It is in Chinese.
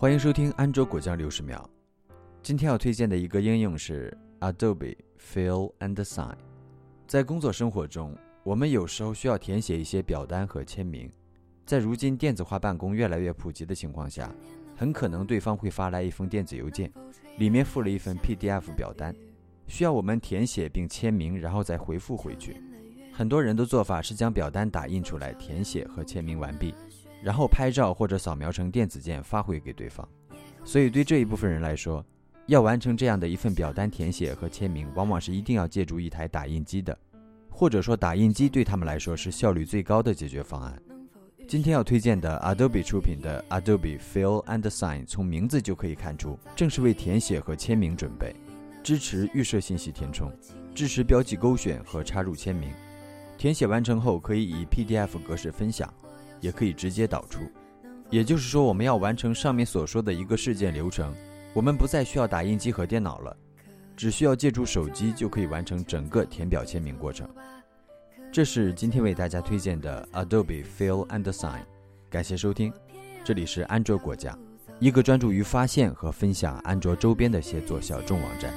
欢迎收听安卓果酱六十秒。今天要推荐的一个应用是 Adobe Fill and Sign。在工作生活中，我们有时候需要填写一些表单和签名。在如今电子化办公越来越普及的情况下，很可能对方会发来一封电子邮件，里面附了一份 PDF 表单，需要我们填写并签名，然后再回复回去。很多人的做法是将表单打印出来，填写和签名完毕。然后拍照或者扫描成电子件发回给对方，所以对这一部分人来说，要完成这样的一份表单填写和签名，往往是一定要借助一台打印机的，或者说打印机对他们来说是效率最高的解决方案。今天要推荐的 Adobe 出品的 Adobe Fill and Sign，从名字就可以看出，正是为填写和签名准备，支持预设信息填充，支持标记勾选和插入签名，填写完成后可以以 PDF 格式分享。也可以直接导出，也就是说，我们要完成上面所说的一个事件流程，我们不再需要打印机和电脑了，只需要借助手机就可以完成整个填表签名过程。这是今天为大家推荐的 Adobe Fill and Sign，感谢收听，这里是安卓果酱，一个专注于发现和分享安卓周边的写作小众网站。